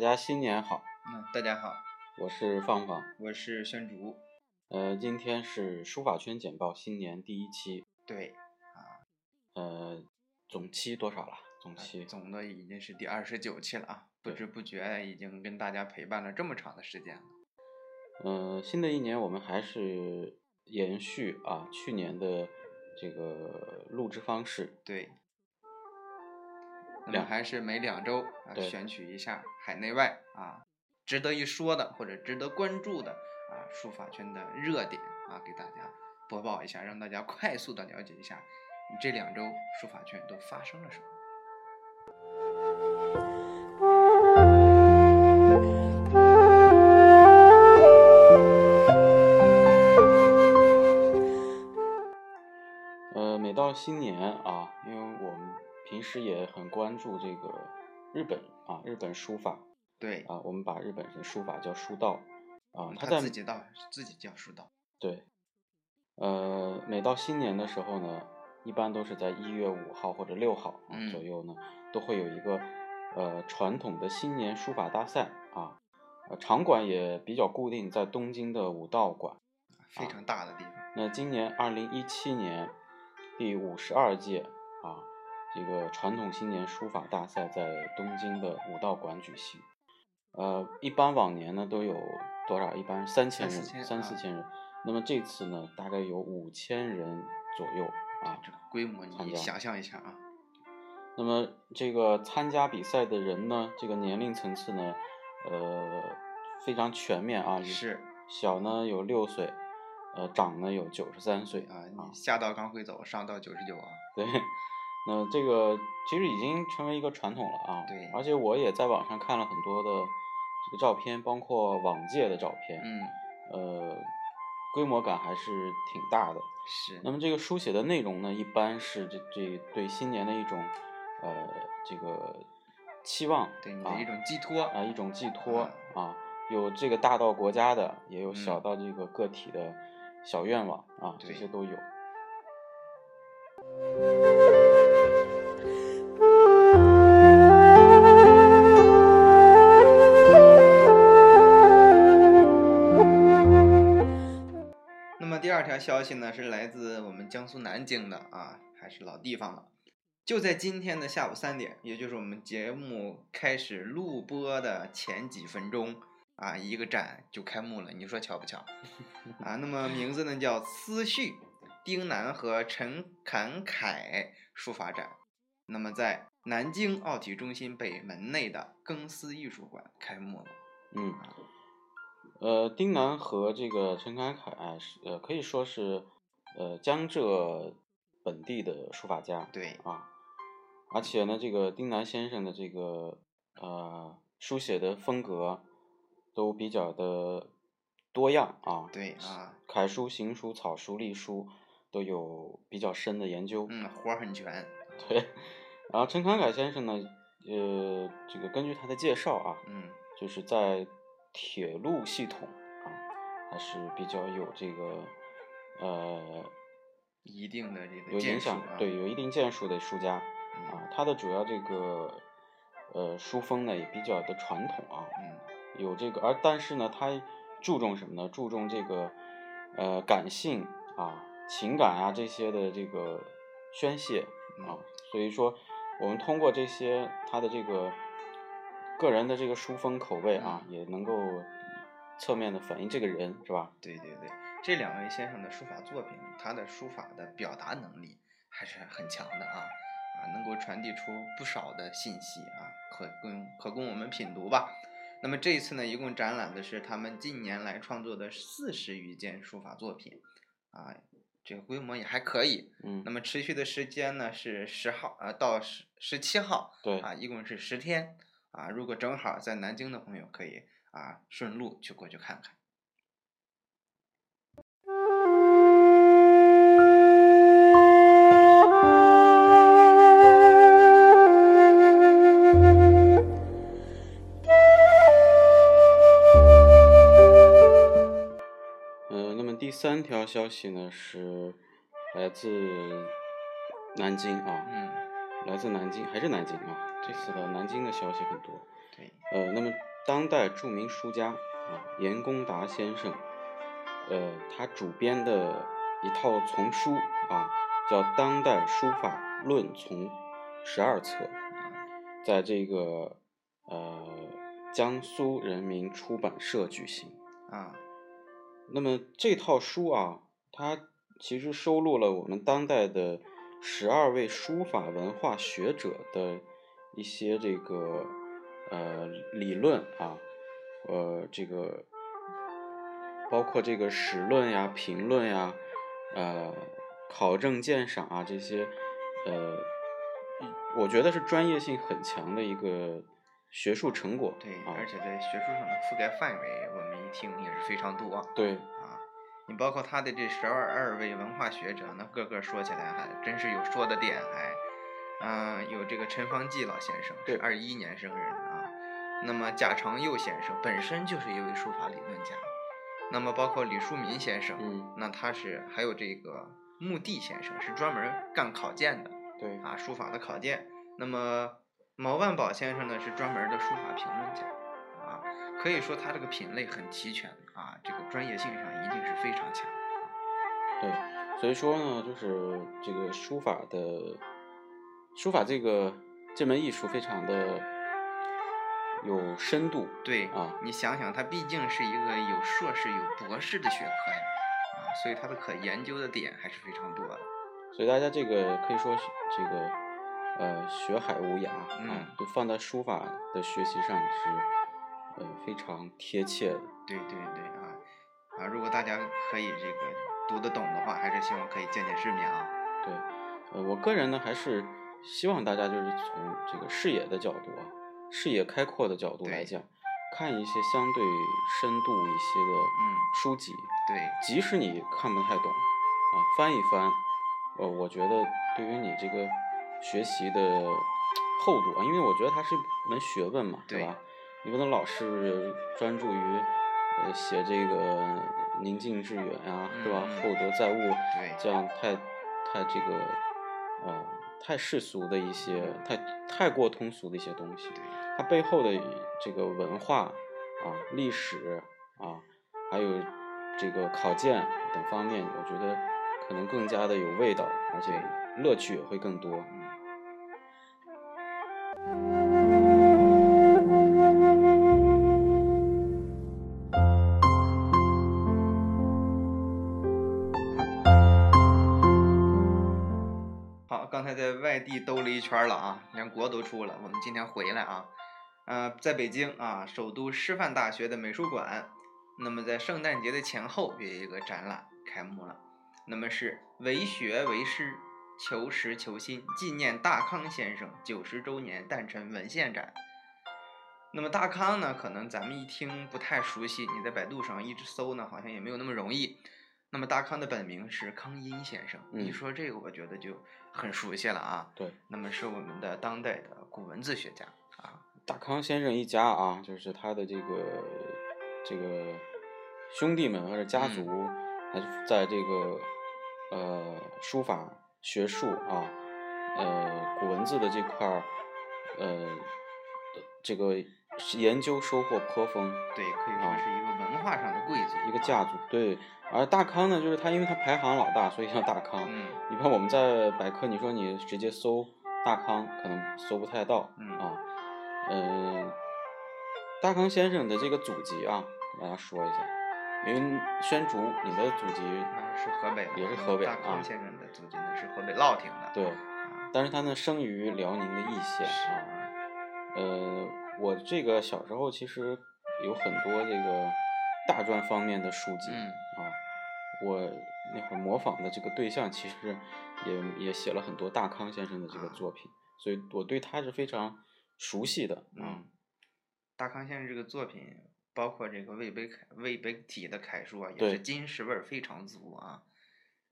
家新年好，嗯，大家好，我是放放，我是宣竹。呃，今天是书法圈简报新年第一期，对啊，呃，总期多少了？总期总的已经是第二十九期了啊，不知不觉已经跟大家陪伴了这么长的时间了。呃，新的一年我们还是延续啊去年的这个录制方式，对，那么还是每两周啊选取一下海内外啊值得一说的或者值得关注的啊书法圈的热点啊，给大家播报一下，让大家快速的了解一下这两周书法圈都发生了什么。呃，每到新年啊，因为我们平时也很关注这个日本啊，日本书法对，啊，我们把日本的书法叫书道啊，他在自己道自己叫书道。对，呃，每到新年的时候呢，一般都是在一月五号或者六号啊嗯左右呢，都会有一个呃传统的新年书法大赛啊，呃场馆也比较固定，在东京的武道馆。非常大的地方。那今年二零一七年第五十二届啊，这个传统新年书法大赛在东京的武道馆举行。呃，一般往年呢都有多少？一般三千人，三四千人。那么这次呢，大概有五千人左右啊。这个规模你想象一下啊，那么这个参加比赛的人呢，这个年龄层次呢，呃，非常全面啊。有是小呢有六岁，呃，长呢有九十三岁啊。下道刚会走，上道九十九啊，对，那这个其实已经成为一个传统了啊。对而且我也在网上看了很多的这个照片，包括往届的照片，嗯，呃，规模感还是挺大的。是，那么这个书写的内容呢，一般是这这对新年的一种呃这个期望，啊对你的一种寄托，啊一种寄托啊啊，有这个大到国家的，也有小嗯到这个个体的小愿望啊，这些都有。消息呢，是来自我们江苏南京的啊，还是老地方了。就在今天的下午三点，也就是我们节目开始录播的前几分钟啊，一个展就开幕了，你说巧不巧？啊，那么名字呢叫“思绪”，丁楠和陈侃凯书法展。那么在南京奥体中心北门内的更思艺术馆开幕了。嗯，呃，丁楠和这个陈凯凯是呃可以说是呃江浙本地的书法家，对，啊，而且呢，这个丁楠先生的这个呃书写的风格都比较的多样啊，对啊，楷书、行书、草书、隶书都有比较深的研究，嗯，活儿很全。对。然后陈凯凯先生呢，呃，这个根据他的介绍啊，嗯，就是在铁路系统啊，还是比较有这个呃一定的这个有影响，啊对，有一定建树的书家嗯啊。他的主要这个呃书风呢也比较的传统啊，嗯，有这个，而但是呢，他注重什么呢？注重这个呃感性啊、情感啊这些的这个宣泄啊嗯。所以说，我们通过这些他的这个个人的这个书风口味啊，嗯也能够侧面的反映这个人，是吧？对对对，这两位先生的书法作品，他的书法的表达能力还是很强的啊啊，能够传递出不少的信息啊，可供可供我们品读吧。那么这一次呢，一共展览的是他们近年来创作的四十余件书法作品，啊，这个规模也还可以。嗯那，么持续的时间呢是十号啊到十十七号对，啊，一共是十天啊。如果正好在南京的朋友，可以啊顺路去过去看看。呃，那么第三条消息呢是来自南京啊，嗯，来自南京还是南京啊？这次的南京的消息很多。对，呃，那么当代著名书家啊严公达先生，呃，他主编的一套丛书啊，叫《当代书法论丛》，十二册，在这个呃江苏人民出版社举行啊。那么这套书啊，它其实收录了我们当代的十二位书法文化学者的一些这个呃理论啊，呃这个包括这个史论呀、评论呀、呃考证鉴赏啊这些，呃，我觉得是专业性很强的一个学术成果。对，啊，而且在学术上的覆盖范围，我们一听也是非常多。对。你包括他的这十二二位文化学者，那个个说起来还真是有说的点，还，嗯，有这个陈方济老先生，是二一年生人啊。那么贾长佑先生本身就是一位书法理论家。那么包括李书民先生，嗯，那他是还有这个穆地先生是专门干考鉴的，对，啊，书法的考鉴。那么毛万宝先生呢是专门的书法评论家。可以说它这个品类很齐全啊，这个专业性上一定是非常强。对，所以说呢，就是这个书法的书法这个这门艺术非常的有深度。对啊，你想想，它毕竟是一个有硕士、有博士的学科呀，啊，所以它的可研究的点还是非常多的。所以大家这个可以说这个呃学海无涯啊，就放在书法的学习上是。呃，非常贴切的，对对对啊啊！如果大家可以这个读得懂的话，还是希望可以见见世面啊。对，呃，我个人呢，还是希望大家就是从这个视野的角度啊，视野开阔的角度来讲，看一些相对深度一些的嗯书籍。对，即使你看不太懂啊，翻一翻，呃，我觉得对于你这个学习的厚度啊，因为我觉得它是一门学问嘛，对吧？你不能老是专注于呃写这个宁静致远呀，是吧？厚德载物，这样太太这个呃太世俗的一些太太过通俗的一些东西，它背后的这个文化啊、历史啊，还有这个考鉴等方面，我觉得可能更加的有味道，而且乐趣也会更多。刚才在外地兜了一圈了啊，连国都出了。我们今天回来啊，呃，在北京啊，首都师范大学的美术馆，那么在圣诞节的前后有一个展览开幕了。那么是为学为师，求实求新，纪念大康先生九十周年诞辰文献展。那么大康呢，可能咱们一听不太熟悉，你在百度上一直搜呢，好像也没有那么容易。那么大康的本名是康殷先生，一说这个，我觉得就很熟悉了啊。对，那么是我们的当代的古文字学家啊。大康先生一家啊，就是他的这个这个兄弟们或者家族，还在这个呃书法学术啊，呃古文字的这块儿，呃这个研究收获颇丰。对，可以说是一个文化上的贵族，一个家族。对。而大康呢，就是他，因为他排行老大，所以叫大康。嗯，你看我们在百科，你说你直接搜大康，可能搜不太到。嗯啊，嗯，大康先生的这个祖籍啊，给大家说一下，因为宣竹，你的祖籍是河北，也是河北啊。大康先生的祖籍呢是河北乐亭的。对，但是他呢生于辽宁的易县啊。呃，我这个小时候其实有很多这个大专方面的书籍。嗯。我那会儿模仿的这个对象，其实也也写了很多大康先生的这个作品，所以我对他是非常熟悉的。嗯，大康先生这个作品，包括这个魏碑楷、魏碑体的楷书啊，也是金石味儿非常足啊。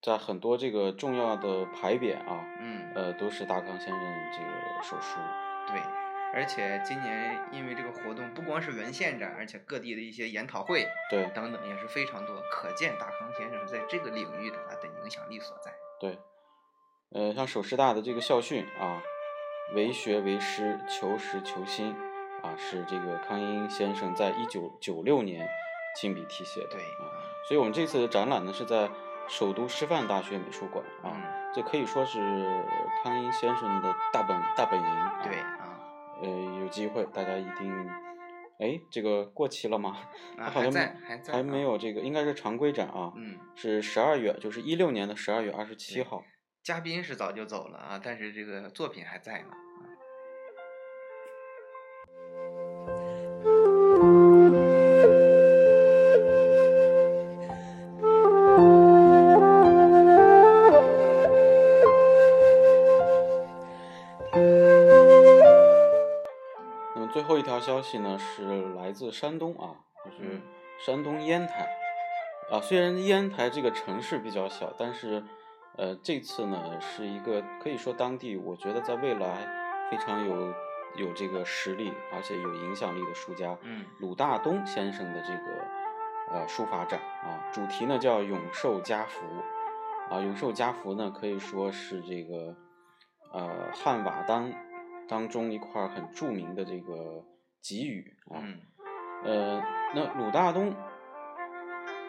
在很多这个重要的牌匾啊，嗯，呃，都是大康先生这个手书。对。而且今年因为这个活动，不光是文献展，而且各地的一些研讨会，对，等等也是非常多，可见大康先生在这个领域的他的影响力所在。对，呃，像首师大的这个校训啊，为学为师，求实求新啊，是这个康英先生在一九九六年亲笔题写的。对啊，所以我们这次的展览呢是在首都师范大学美术馆啊，嗯这可以说是康英先生的大本大本营。啊、对啊，呃，有机会大家一定，哎，这个过期了吗？啊它好像还在还在还啊没有这个，应该是常规展啊，嗯，是十二月，就是一六年的十二月二十七号。嘉宾是早就走了啊，但是这个作品还在呢。消息呢，是来自山东啊，就是嗯。山东烟台。啊。虽然烟台这个城市比较小，但是呃，这次呢是一个可以说当地我觉得在未来非常有有这个实力，而且有影响力的书家，嗯。鲁大东先生的这个呃书法展啊，主题呢叫永寿家福。啊，永寿家福呢可以说是这个呃汉瓦当当中一块很著名的这个给予啊，嗯呃，那鲁大东，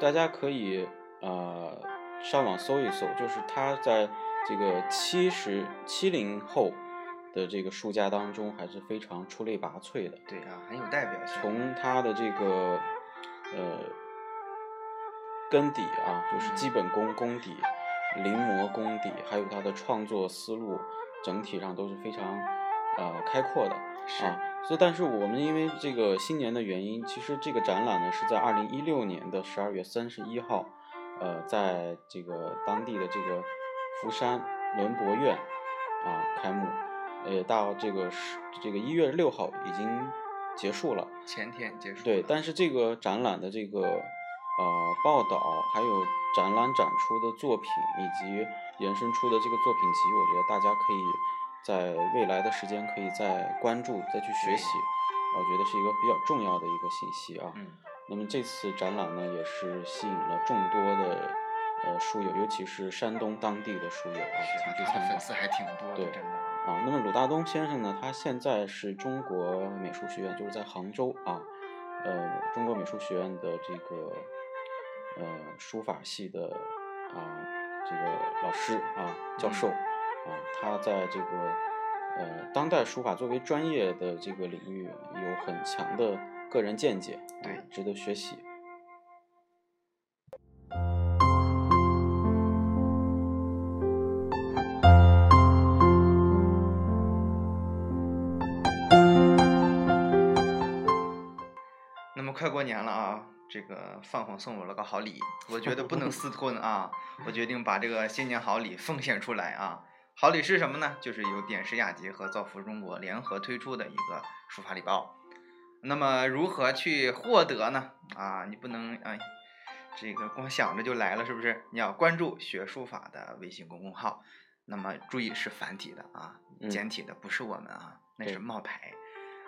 大家可以呃上网搜一搜，就是他在这个七十七零后的这个书家当中还是非常出类拔萃的。对啊，很有代表性。从他的这个呃根底啊，就是基本功功底、临摹功底，还有他的创作思路，整体上都是非常呃开阔的是啊。所以，但是我们因为这个新年的原因，其实这个展览呢是在二零一六年的十二月三十一号，呃，在这个当地的这个福山文博院啊开幕，呃，到这个十这个一月六号已经结束了。前天结束。对，但是这个展览的这个呃报道，还有展览展出的作品，以及延伸出的这个作品集，我觉得大家可以在未来的时间可以再关注、再去学习，我觉得是一个比较重要的一个信息啊。嗯那么这次展览呢，也是吸引了众多的呃书友，尤其是山东当地的书友啊，是前去参观他的粉。丝还挺多的，对真的。啊，那么鲁大东先生呢，他现在是中国美术学院，就是在杭州啊，呃，中国美术学院的这个呃书法系的啊这个老师啊教授啊，他在这个呃当代书法作为专业的这个领域有很强的个人见解，啊对值得学习。那么快过年了啊，这个放放送我了个好礼，我觉得不能私吞啊，我决定把这个新年好礼奉献出来啊。好礼是什么呢？就是由点石雅集和造福中国联合推出的一个书法礼包。那么如何去获得呢？啊，你不能哎，这个光想着就来了，是不是？你要关注学书法的微信公众号。那么注意是繁体的啊，嗯简体的不是我们啊，那是冒牌。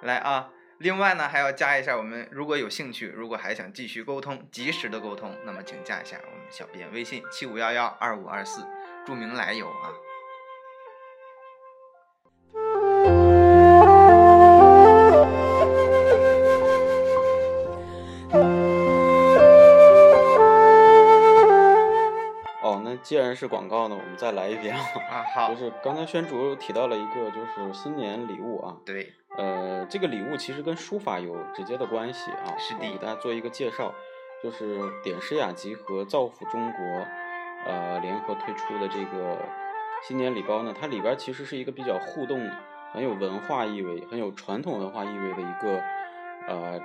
来啊，另外呢还要加一下我们，如果有兴趣，如果还想继续沟通，及时的沟通，那么请加一下我们小编微信七五幺幺二五二四，注明来由啊。然是广告呢，我们再来一遍啊。啊，好就，是刚才宣主提到了一个，就是新年礼物啊。对，呃，这个礼物其实跟书法有直接的关系啊。是的我给大家做一个介绍，就是点石雅集和造福中国，呃，联合推出的这个新年礼包呢，它里边其实是一个比较互动、很有文化意味、很有传统文化意味的一个呃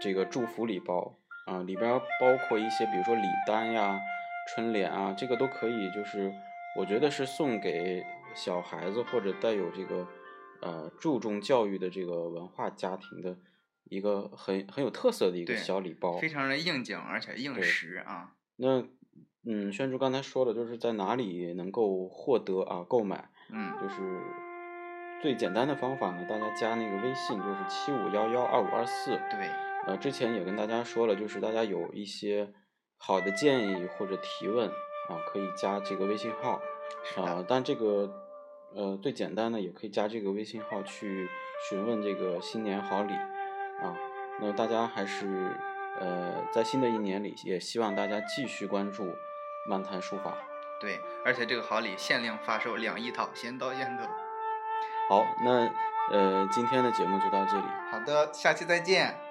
这个祝福礼包啊、里边包括一些比如说礼单呀、春联啊，这个都可以，就是我觉得是送给小孩子或者带有这个呃注重教育的这个文化家庭的一个很很有特色的一个小礼包。非常的应景，而且应时啊。那嗯，宣竹刚才说了，就是在哪里能够获得啊购买，嗯，就是最简单的方法呢，大家加那个微信就是七五幺幺二五二四。对，呃，之前也跟大家说了，就是大家有一些好的建议或者提问啊，可以加这个微信号啊。但这个呃，最简单的也可以加这个微信号去询问这个新年好礼啊。那大家还是呃，在新的一年里，也希望大家继续关注漫谈书法。对，而且这个好礼限量发售两亿套，先到先得。好，那呃，今天的节目就到这里。好的，下期再见。